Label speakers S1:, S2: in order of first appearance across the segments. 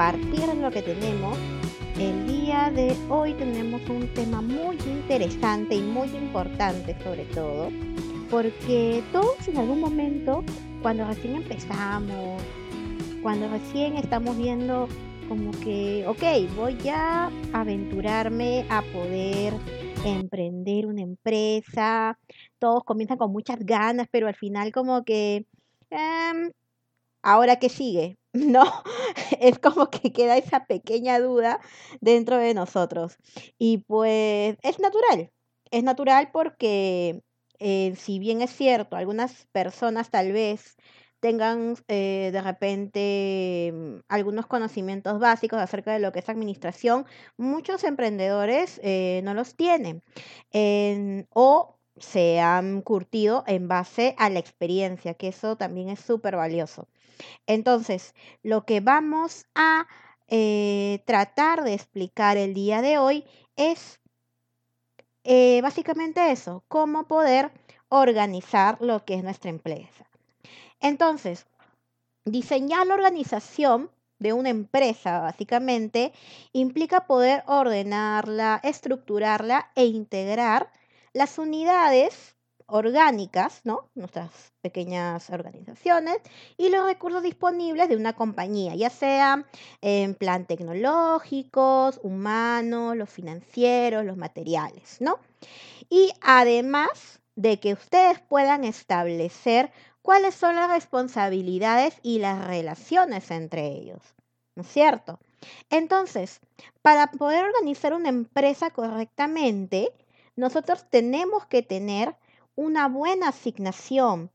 S1: compartir lo que tenemos. El día de hoy tenemos un tema muy interesante y muy importante sobre todo, porque todos en algún momento, cuando recién empezamos, cuando recién estamos viendo como que, ok, voy a aventurarme a poder emprender una empresa, todos comienzan con muchas ganas, pero al final como que, em, ¿ahora qué sigue? ¿No? Es como que queda esa pequeña duda dentro de nosotros. Y pues es natural, es natural porque eh, si bien es cierto, algunas personas tal vez tengan eh, de repente mm, algunos conocimientos básicos acerca de lo que es administración, muchos emprendedores eh, no los tienen o se han curtido en base a la experiencia, que eso también es súper valioso. Entonces, lo que vamos a eh, tratar de explicar el día de hoy es básicamente eso, cómo poder organizar lo que es nuestra empresa. Entonces, diseñar la organización de una empresa, básicamente, implica poder ordenarla, estructurarla e integrar las unidades orgánicas, ¿no? Nuestras pequeñas organizaciones y los recursos disponibles de una compañía, ya sea en plan tecnológicos, humanos, los financieros, los materiales, ¿no? Y además de que ustedes puedan establecer cuáles son las responsabilidades y las relaciones entre ellos. ¿No es cierto? Entonces, para poder organizar una empresa correctamente, nosotros tenemos que tener una buena asignación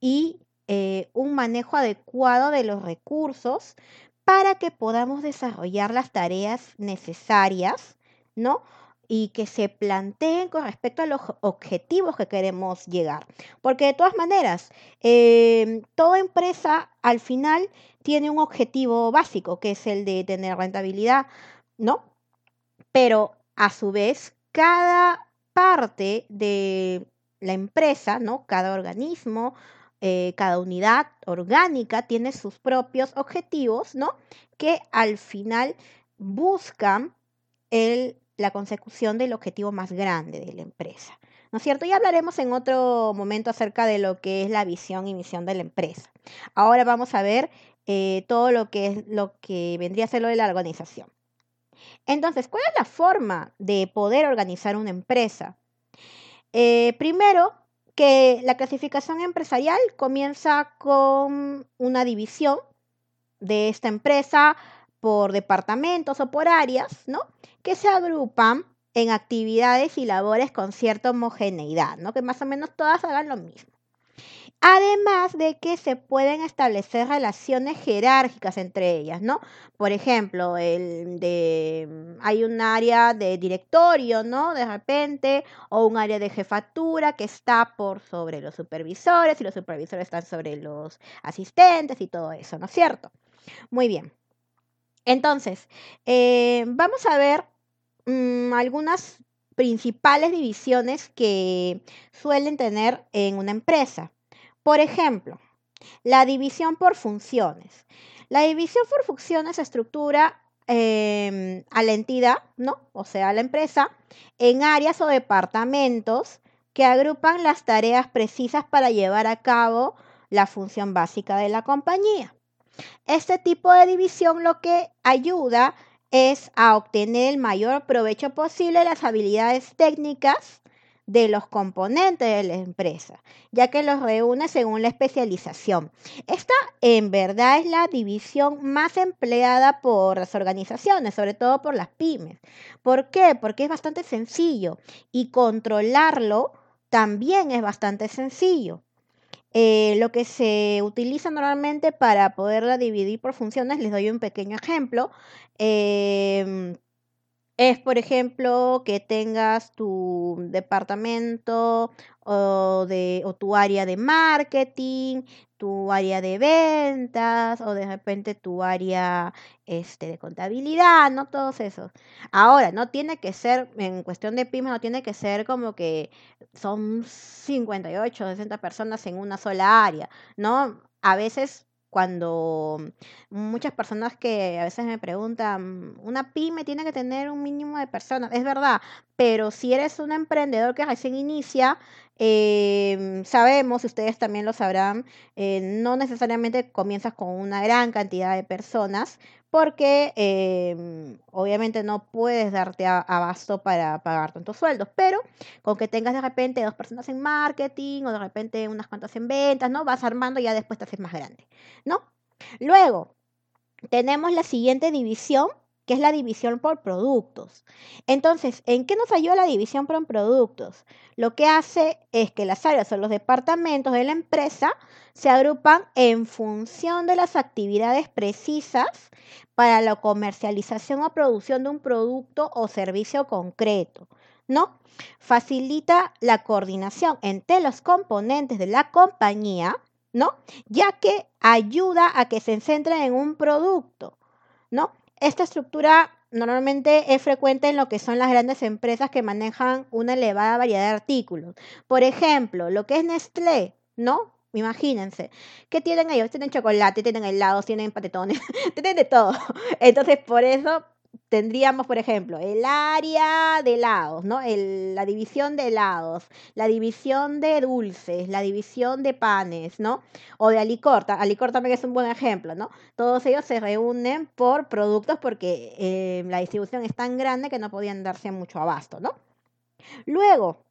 S1: y eh, un manejo adecuado de los recursos para que podamos desarrollar las tareas necesarias, ¿no? y que se planteen con respecto a los objetivos que queremos llegar. Porque de todas maneras, em, toda empresa al final tiene un objetivo básico, que es el de tener rentabilidad, ¿no? Pero a su vez, cada parte de la empresa, ¿no? Cada organismo, eh, cada unidad orgánica tiene sus propios objetivos, ¿no? Que al final buscan el la consecución del objetivo más grande de la empresa. ¿No es cierto? Ya hablaremos en otro momento acerca de lo que es la visión y misión de la empresa. Ahora vamos a ver eh, todo lo que es lo que vendría a ser lo de la organización. Entonces, ¿cuál es la forma de poder organizar una empresa? Eh, primero, que la clasificación empresarial comienza con una división de esta empresa por departamentos o por áreas, ¿no? Que se agrupan en actividades y labores con cierta homogeneidad, ¿no? Que más o menos todas hagan lo mismo. Además de que se pueden establecer relaciones jerárquicas entre ellas, ¿no? Por ejemplo, el de, hay un área de directorio, ¿no? De repente, o un área de jefatura que está por sobre los supervisores y los supervisores están sobre los asistentes y todo eso, ¿no es cierto? Muy bien. Entonces, eh, vamos a ver mm, algunas principales divisiones que suelen tener en una empresa. Por ejemplo, la división por funciones. La división por funciones estructura em, a la entidad, ¿no? O sea, a la empresa, en áreas o departamentos que agrupan las tareas precisas para llevar a cabo la función básica de la compañía. Este tipo de división lo que ayuda es a obtener el mayor provecho posible de las habilidades técnicas de los componentes de la empresa, ya que los reúne según la especialización. Esta en verdad es la división más empleada por las organizaciones, sobre todo por las pymes. ¿Por qué? Porque es bastante sencillo y controlarlo también es bastante sencillo. Eh, lo que se utiliza normalmente para poderla dividir por funciones, les doy un pequeño ejemplo. Em, es, por ejemplo, que tengas tu departamento o, de, o tu área de marketing, tu área de ventas o de repente tu área este, de contabilidad, ¿no? Todos esos. Ahora, no tiene que ser, en cuestión de pymes, no tiene que ser como que son 58, 60 personas en una sola área, ¿no? A veces cuando muchas personas que a veces me preguntan, una pyme tiene que tener un mínimo de personas, es verdad, pero si eres un emprendedor que recién inicia, em, sabemos, ustedes también lo sabrán, eh, no necesariamente comienzas con una gran cantidad de personas, porque em, obviamente no puedes darte abasto para pagar tantos sueldos, pero con que tengas de repente dos personas en marketing o de repente unas cuantas en ventas, ¿no? Vas armando y ya después te haces más grande, ¿no? Luego, tenemos la siguiente división, es la división por productos. Entonces, ¿en qué nos ayuda la división por productos? Lo que hace es que las áreas o los departamentos de la empresa se agrupan en función de las actividades precisas para la comercialización o producción de un producto o servicio concreto, ¿no? Facilita la coordinación entre los componentes de la compañía, ¿no? Ya que ayuda a que se centren en un producto, ¿no? Esta estructura normalmente es frecuente en lo que son las grandes empresas que manejan una elevada variedad de artículos. Por ejemplo, lo que es Nestlé, ¿no? Imagínense, ¿qué tienen ellos? Tienen chocolate, tienen helados, tienen patetones, tienen de todo. Entonces, por eso tendríamos, por ejemplo, el área de helados, ¿no? la división de helados, la división de dulces, la división de panes, ¿no? O de alicorta. Alicor también es un buen ejemplo, ¿no? Todos ellos se reúnen por productos porque eh, la distribución es tan grande que no podían darse mucho abasto, ¿no? Luego,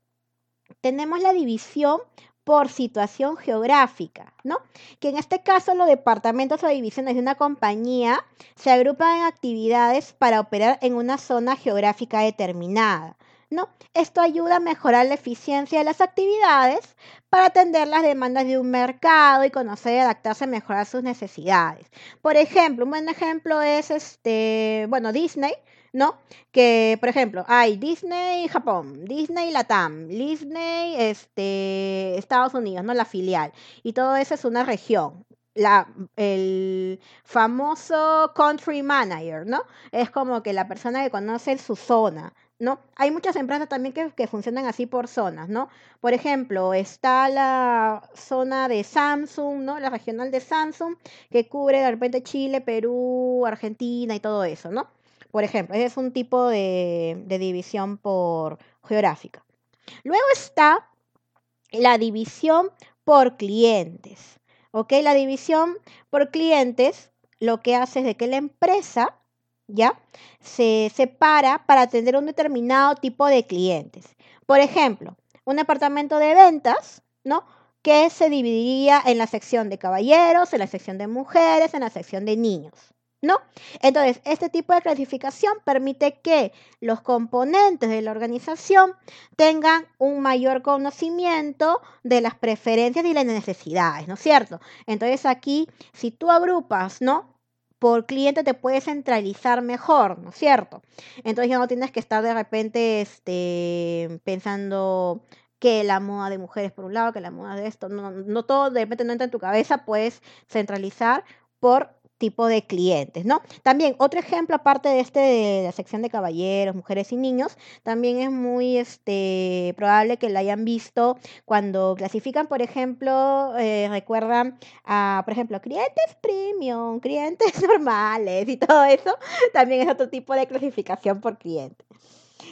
S1: tenemos la división por situación geográfica, ¿no? Que en este caso los departamentos o divisiones de una compañía se agrupan en actividades para operar en una zona geográfica determinada, ¿no? Esto ayuda a mejorar la eficiencia de las actividades para atender las demandas de un mercado y conocer y adaptarse mejor a sus necesidades. Por ejemplo, un buen ejemplo es este, bueno, Disney ¿no? Que, por ejemplo, hay Disney Japón, Disney Latam, Disney este, Estados Unidos, ¿no? La filial. Y todo eso es una región. La, el famoso country manager, ¿no? Es como que la persona que conoce su zona, ¿no? Hay muchas empresas también que, que, funcionan así por zonas, ¿no? Por ejemplo, está la zona de Samsung, ¿no? La regional de Samsung, que cubre de repente Chile, Perú, Argentina y todo eso, ¿no? Por ejemplo, ese es un tipo de, división por geográfica. Luego está la división por clientes. ¿Ok? La división por clientes lo que hace es de que la empresa ya se separa para atender un determinado tipo de clientes. Por ejemplo, un departamento de ventas, ¿no? Que se dividiría en la sección de caballeros, en la sección de mujeres, en la sección de niños. ¿No? Entonces, este tipo de clasificación permite que los componentes de la organización tengan un mayor conocimiento de las preferencias y las necesidades, ¿no es cierto? Entonces, aquí, si tú agrupas, ¿no? Por cliente te puedes centralizar mejor, ¿no es cierto? Entonces ya no tienes que estar de repente este, pensando que la moda de mujeres por un lado, que la moda de esto, no, no todo de repente no entra en tu cabeza, puedes centralizar por tipo de clientes, ¿no? También otro ejemplo, aparte de este de la sección de caballeros, mujeres y niños, también es muy este, probable que la hayan visto cuando clasifican, por ejemplo, eh, recuerdan a, por ejemplo, clientes premium, clientes normales y todo eso, también es otro tipo de clasificación por cliente.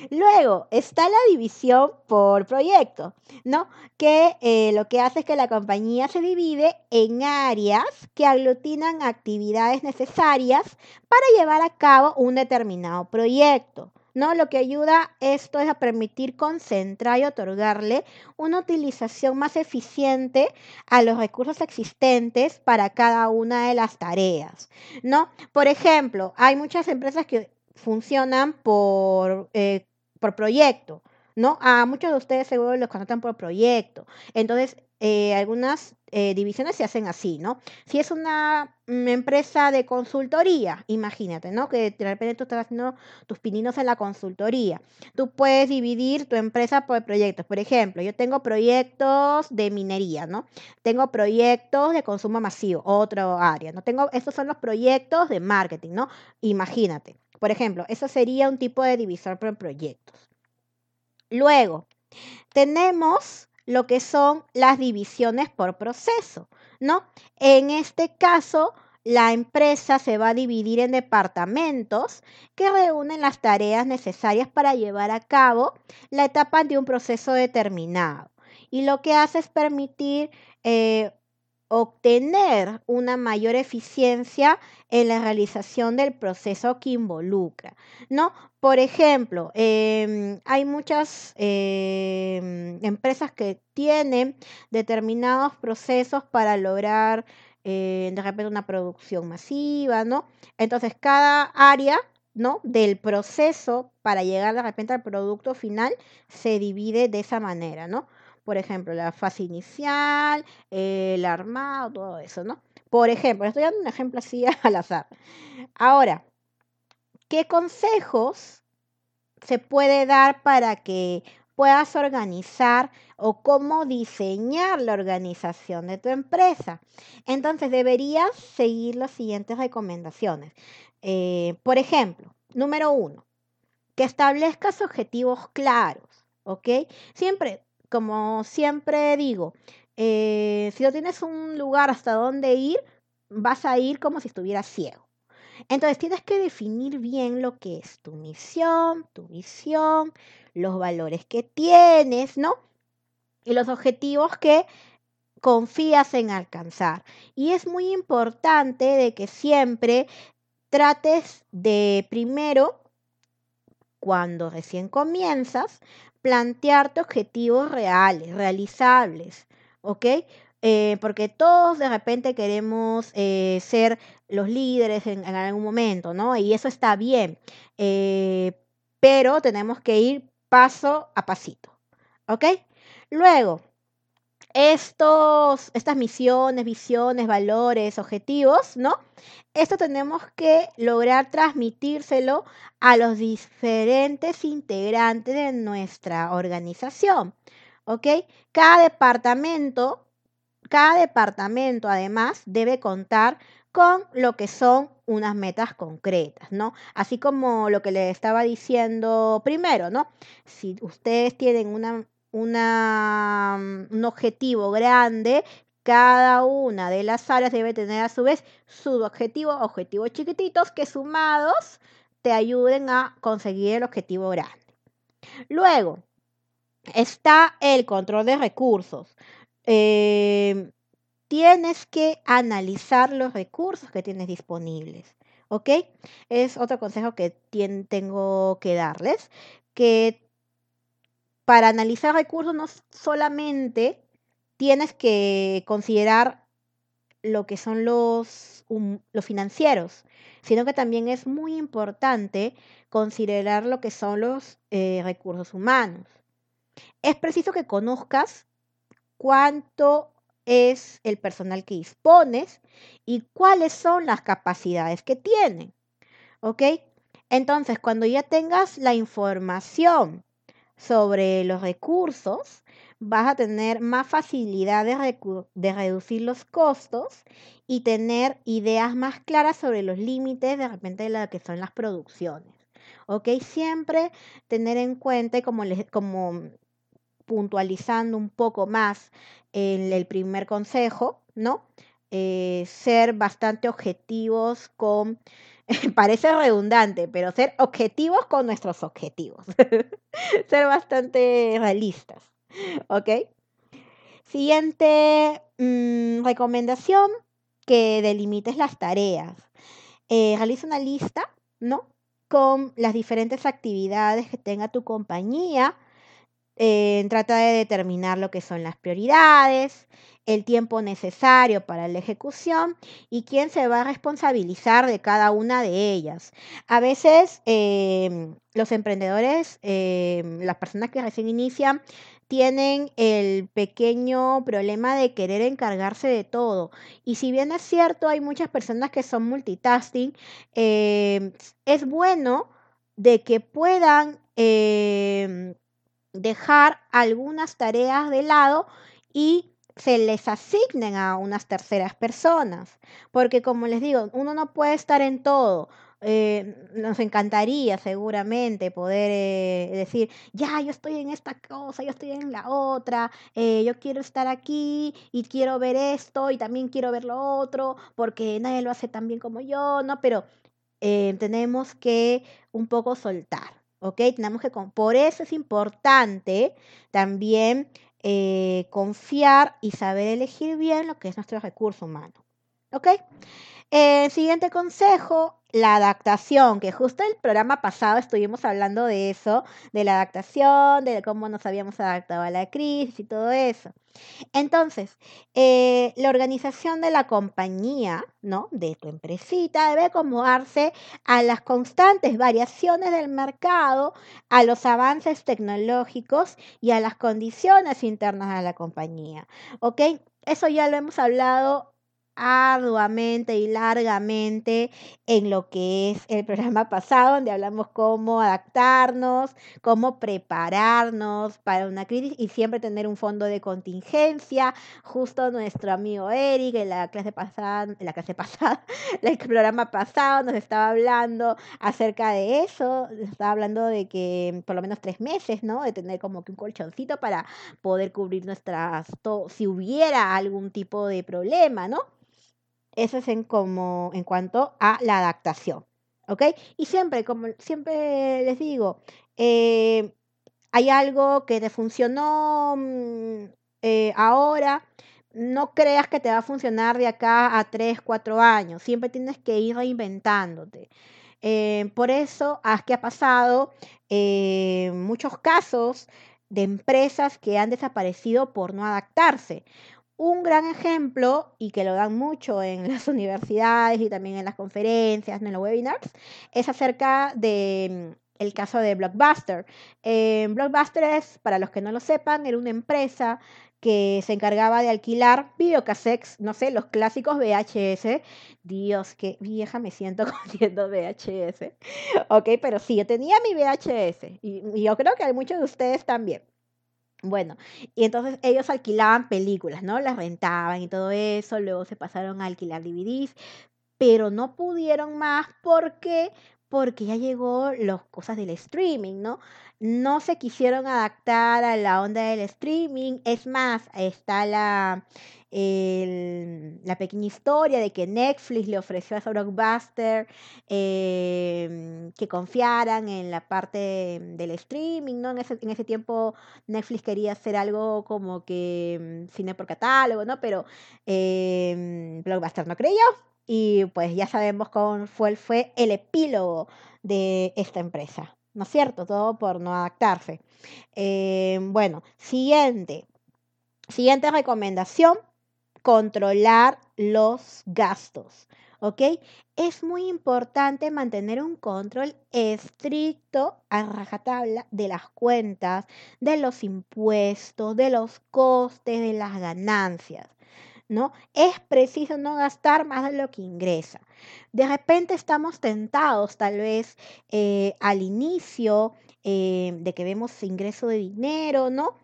S1: Luego está la división por proyecto, ¿no? Que eh, lo que hace es que la compañía se divide en áreas que aglutinan actividades necesarias para llevar a cabo un determinado proyecto. ¿no? Lo que ayuda esto es a permitir concentrar y otorgarle una utilización más eficiente a los recursos existentes para cada una de las tareas, ¿no? Por ejemplo, hay muchas empresas que funcionan por eh, por proyecto, ¿no? A muchos de ustedes seguro los contratan por proyecto. Entonces, eh, algunas eh, divisiones se hacen así, ¿no? Si es una mm, empresa de consultoría, imagínate, ¿no? Que de repente tú estás haciendo tus pininos en la consultoría. Tú puedes dividir tu empresa por proyectos. Por ejemplo, yo tengo proyectos de minería, ¿no? Tengo proyectos de consumo masivo, otro área, ¿no? Tengo, estos son los proyectos de marketing, ¿no? Imagínate. Por ejemplo, eso sería un tipo de divisor por proyectos. Luego, tenemos lo que son las divisiones por proceso, ¿no? En este caso, la empresa se va a dividir en departamentos que reúnen las tareas necesarias para llevar a cabo la etapa de un proceso determinado. Y lo que hace es permitir eh, obtener una mayor eficiencia en la realización del proceso que involucra, ¿no? Por ejemplo, em, hay muchas em, empresas que tienen determinados procesos para lograr eh, de repente una producción masiva, ¿no? Entonces, cada área ¿no? del proceso para llegar de repente al producto final se divide de esa manera, ¿no? Por ejemplo, la fase inicial, el armado, todo eso, ¿no? Por ejemplo, estoy dando un ejemplo así al azar. Ahora, ¿qué consejos se puede dar para que puedas organizar o cómo diseñar la organización de tu empresa. Entonces deberías seguir las siguientes recomendaciones. Eh, por ejemplo, número uno, que establezcas objetivos claros, ¿ok? Siempre como siempre digo, eh, si no tienes un lugar hasta donde ir, vas a ir como si estuvieras ciego. Entonces tienes que definir bien lo que es tu misión, tu visión, los valores que tienes, ¿no? Y los objetivos que confías en alcanzar. Y es muy importante de que siempre trates de primero, cuando recién comienzas, plantearte objetivos reales, realizables, ¿ok? Eh, porque todos de repente queremos eh, ser los líderes en, algún momento, ¿no? Y eso está bien, eh, pero tenemos que ir paso a pasito, ¿ok? Luego, estos, estas misiones, visiones, valores, objetivos, ¿no? Esto tenemos que lograr transmitírselo a los diferentes integrantes de nuestra organización, ¿ok? Cada departamento, cada departamento además debe contar con lo que son unas metas concretas, ¿no? Así como lo que le estaba diciendo primero, ¿no? Si ustedes tienen una una, mm, un objetivo grande, cada una de las áreas debe tener a su vez su objetivo, objetivos chiquititos que sumados te ayuden a conseguir el objetivo grande. Luego está el control de recursos. Eh, tienes que analizar los recursos que tienes disponibles. ¿Ok? Es otro consejo que tengo que darles, que para analizar recursos no solamente tienes que considerar lo que son los, los financieros, sino que también es muy importante considerar lo que son los eh, recursos humanos. Es preciso que conozcas cuánto es el personal que dispones y cuáles son las capacidades que tienen. ¿Ok? Entonces, cuando ya tengas la información sobre los recursos, vas a tener más facilidad de, reducir los costos y tener ideas más claras sobre los límites de repente de lo que son las producciones. ¿Ok? Siempre tener en cuenta, como, como puntualizando un poco más en el primer consejo, ¿no? Eh, ser bastante objetivos con parece redundante, pero ser objetivos con nuestros objetivos. ser bastante realistas. ¿Ok? Siguiente mm, recomendación, que delimites las tareas. Eh, realiza una lista, ¿no? Con las diferentes actividades que tenga tu compañía. Eh, trata de determinar lo que son las prioridades, el tiempo necesario para la ejecución y quién se va a responsabilizar de cada una de ellas. A veces em, los emprendedores, em, las personas que recién inician, tienen el pequeño problema de querer encargarse de todo. Y si bien es cierto, hay muchas personas que son multitasking, eh, es bueno de que puedan em, dejar algunas tareas de lado y se les asignen a unas terceras personas. Porque como les digo, uno no puede estar en todo. Eh, nos encantaría seguramente poder eh, decir, ya, yo estoy en esta cosa, yo estoy en la otra, eh, yo quiero estar aquí y quiero ver esto y también quiero ver lo otro, porque nadie lo hace tan bien como yo, ¿no? Pero tenemos que un poco soltar, ¿ok? Tenemos que, por eso es importante también confiar y saber elegir bien lo que es nuestro recurso humano, ¿ok? siguiente consejo, la adaptación, que justo el programa pasado estuvimos hablando de eso, de la adaptación, de cómo nos habíamos adaptado a la crisis y todo eso. Entonces, eh, la organización de la compañía, ¿no? De tu empresita debe acomodarse a las constantes variaciones del mercado, a los avances tecnológicos y a las condiciones internas de la compañía, ¿ok? Eso ya lo hemos hablado arduamente y largamente en lo que es el programa pasado, donde hablamos cómo adaptarnos, cómo prepararnos para una crisis y siempre tener un fondo de contingencia. Justo nuestro amigo Eric en la clase pasada, en la clase pasada, el programa pasado nos estaba hablando acerca de eso, estaba hablando de que por lo menos tres meses, ¿no? De tener como que un colchoncito para poder cubrir nuestras, si hubiera algún tipo de problema, ¿no? Eso es en, como, en cuanto a la adaptación. ¿Ok? Y siempre, como siempre les digo, eh, hay algo que te funcionó mm, eh, ahora, no creas que te va a funcionar de acá a 3, 4 años. Siempre tienes que ir reinventándote. Eh, por eso, es que ha pasado muchos casos de empresas que han desaparecido por no adaptarse. Un gran ejemplo, y que lo dan mucho en las universidades y también en las conferencias, en los webinars, es acerca de mm, el caso de Blockbuster. Eh, Blockbuster es, para los que no lo sepan, era una empresa que se encargaba de alquilar videocassettes, no sé, los clásicos VHS. Dios, qué vieja me siento cogiendo VHS. Ok, pero sí, yo tenía mi VHS y yo creo que hay muchos de ustedes también. Bueno, y entonces ellos alquilaban películas, ¿no? Las rentaban y todo eso, luego se pasaron a alquilar DVDs, pero no pudieron más porque porque ya llegó las cosas del streaming, ¿no? No se quisieron adaptar a la onda del streaming, es más, está la la pequeña historia de que Netflix le ofreció a Blockbuster em, que confiaran en la parte del streaming, ¿no? En ese, en ese tiempo Netflix quería hacer algo como que em, cine por catálogo, ¿no? Pero Blockbuster no creyó y pues ya sabemos cómo fue el epílogo de esta empresa, ¿no es cierto? Todo por no adaptarse. bueno, siguiente. Siguiente recomendación, controlar los gastos. ¿Ok? Es muy importante mantener un control estricto a rajatabla de las cuentas, de los impuestos, de los costes, de las ganancias. ¿no? Es preciso no gastar más de lo que ingresa. De repente estamos tentados, tal vez eh, al inicio eh, de que vemos ingreso de dinero, ¿no?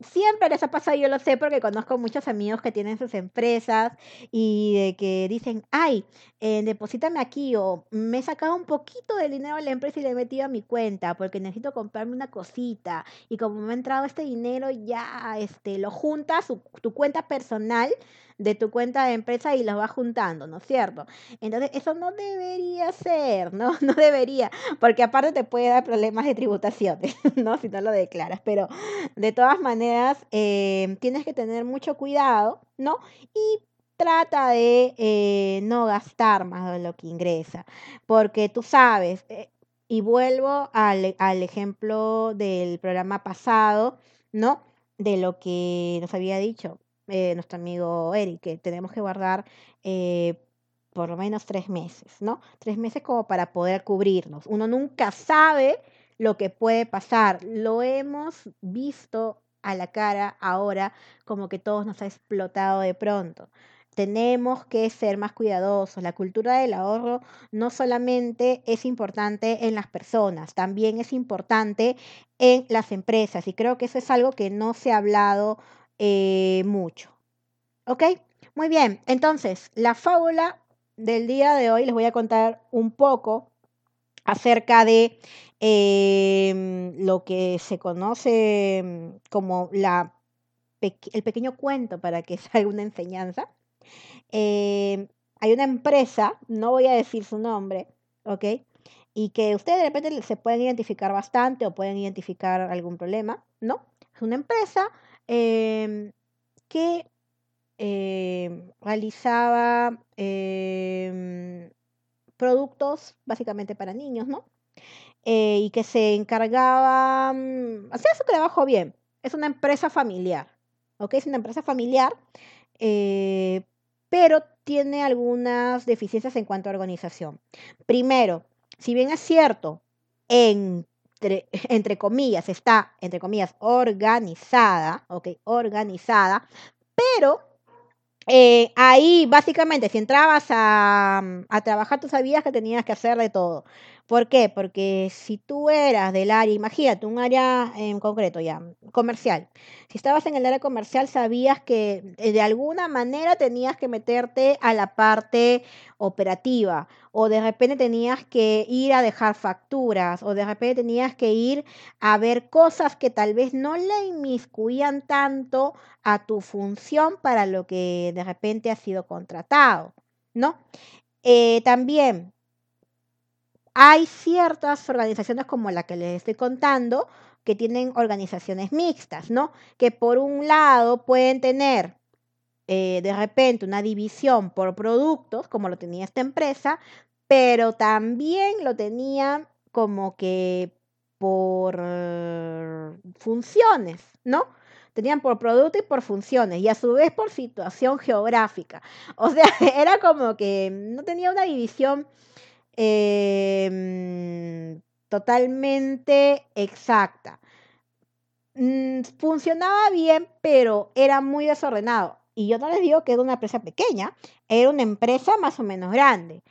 S1: Siempre les ha pasado, yo lo sé porque conozco muchos amigos que tienen sus empresas y de que dicen, ay, eh, deposítame aquí o me he sacado un poquito de dinero de la empresa y le he metido a mi cuenta porque necesito comprarme una cosita y como me ha entrado este dinero ya este, lo juntas, tu cuenta personal de tu cuenta de empresa y los vas juntando, ¿no es cierto? Entonces, eso no debería ser, ¿no? No debería, porque aparte te puede dar problemas de tributaciones, ¿no? Si no lo declaras, pero de todas maneras, eh, tienes que tener mucho cuidado, ¿no? Y trata de eh, no gastar más de lo que ingresa, porque tú sabes, eh, y vuelvo al, al, ejemplo del programa pasado, ¿no? De lo que nos había dicho, eh, nuestro amigo Eric, que tenemos que guardar eh, por lo menos tres meses, ¿no? Tres meses como para poder cubrirnos. Uno nunca sabe lo que puede pasar. Lo hemos visto a la cara ahora como que todos nos ha explotado de pronto. Tenemos que ser más cuidadosos. La cultura del ahorro no solamente es importante en las personas, también es importante en las empresas. Y creo que eso es algo que no se ha hablado eh, mucho. ¿Ok? Muy bien. Entonces, la fábula del día de hoy les voy a contar un poco acerca de em, lo que se conoce em, como la, el pequeño cuento para que salga una enseñanza. Em, hay una empresa, no voy a decir su nombre, ¿ok? Y que ustedes de repente se pueden identificar bastante o pueden identificar algún problema, ¿no? Es una empresa que realizaba productos básicamente para niños, ¿no? Eh, y que se encargaba, mm, hacía su trabajo bien. Es una empresa familiar, ¿ok? Es una empresa familiar, eh, pero tiene algunas deficiencias en cuanto a organización. Primero, si bien es cierto, entre, comillas, está, entre comillas, organizada, ¿ok? Organizada, pero eh, ahí, básicamente, si entrabas a, a trabajar, tú sabías que tenías que hacer de todo. ¿Por qué? Porque si tú eras del área, imagínate, un área en concreto ya, comercial. Si estabas en el área comercial, sabías que eh, de alguna manera tenías que meterte a la parte operativa o de repente tenías que ir a dejar facturas o de repente tenías que ir a ver cosas que tal vez no le inmiscuían tanto a tu función para lo que de repente has sido contratado, ¿no? Eh, también hay ciertas organizaciones como la que les estoy contando que tienen organizaciones mixtas, ¿no? Que por un lado pueden tener eh, de repente una división por productos, como lo tenía esta empresa, pero también lo tenía como que por funciones, ¿no? Tenían por producto y por funciones, y a su vez por situación geográfica. O sea, era como que no tenía una división Em, totalmente exacta. Mm, funcionaba bien, pero era muy desordenado. Y yo no les digo que era una empresa pequeña, era una empresa más o menos grande.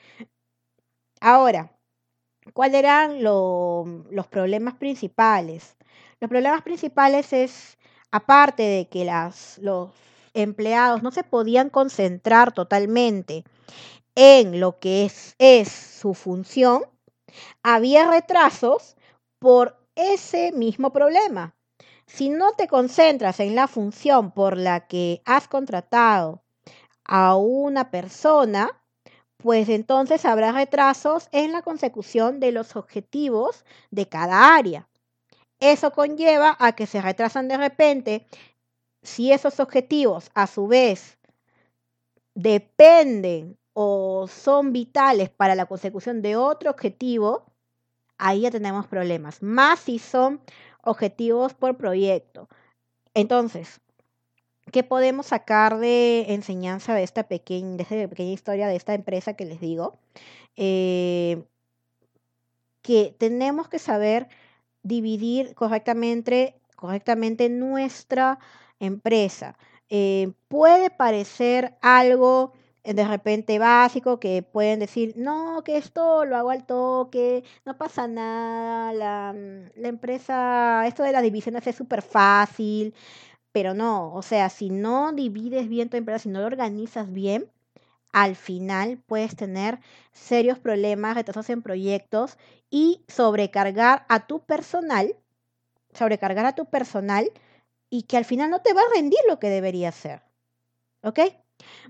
S1: Ahora, ¿cuáles eran los problemas principales? Los problemas principales es, aparte de que las, los empleados no se podían concentrar totalmente en lo que es, es su función, había retrasos por ese mismo problema. Si no te concentras en la función por la que has contratado a una persona, pues entonces habrá retrasos en la consecución de los objetivos de cada área. Eso conlleva a que se retrasan de repente si esos objetivos a su vez dependen o son vitales para la consecución de otro objetivo, ahí ya tenemos problemas. Más si son objetivos por proyecto. Entonces, ¿qué podemos sacar de enseñanza de esta pequeña, de pequeña historia de esta empresa que les digo? Eh, que tenemos que saber dividir correctamente, correctamente nuestra empresa. Eh, puede parecer algo de repente básico que pueden decir, no, que esto lo hago al toque, no pasa nada, la, mm, la empresa, esto de las divisiones es súper fácil, pero no, o sea, si no divides bien tu empresa, si no lo organizas bien, al final puedes tener serios problemas, retrasos en proyectos y sobrecargar a tu personal, sobrecargar a tu personal y que al final no te va a rendir lo que debería ser. ¿Ok?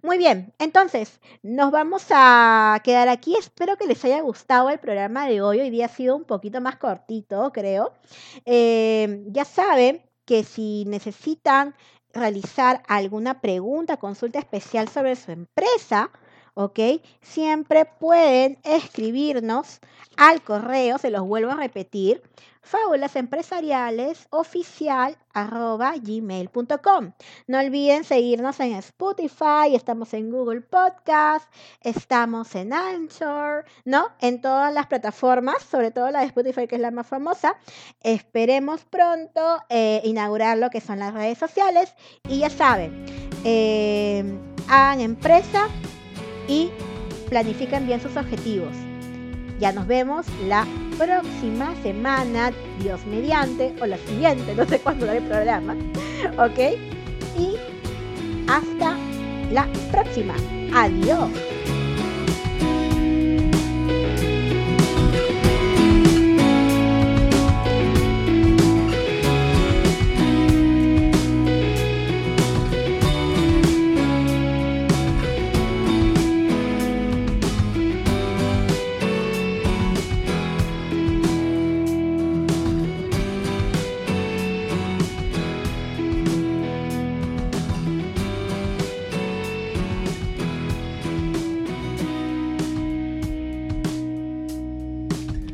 S1: Muy bien, entonces nos vamos a quedar aquí. Espero que les haya gustado el programa de hoy. Hoy día ha sido un poquito más cortito, creo. Eh, ya saben que si necesitan realizar alguna pregunta, consulta especial sobre su empresa, ¿ok? Siempre pueden escribirnos al correo, se los vuelvo a repetir, fabulasempresarialesoficial.gmail.com. No olviden seguirnos en Spotify, estamos en Google Podcast, estamos en Anchor, ¿no? En todas las plataformas, sobre todo la de Spotify, que es la más famosa. Esperemos pronto eh, inaugurar lo que son las redes sociales y ya saben, eh, hagan empresa y planifiquen bien sus objetivos. Ya nos vemos la próxima semana, Dios mediante, o la siguiente, no sé cuándo daré el programa. ¿Ok? Y hasta la próxima. Adiós.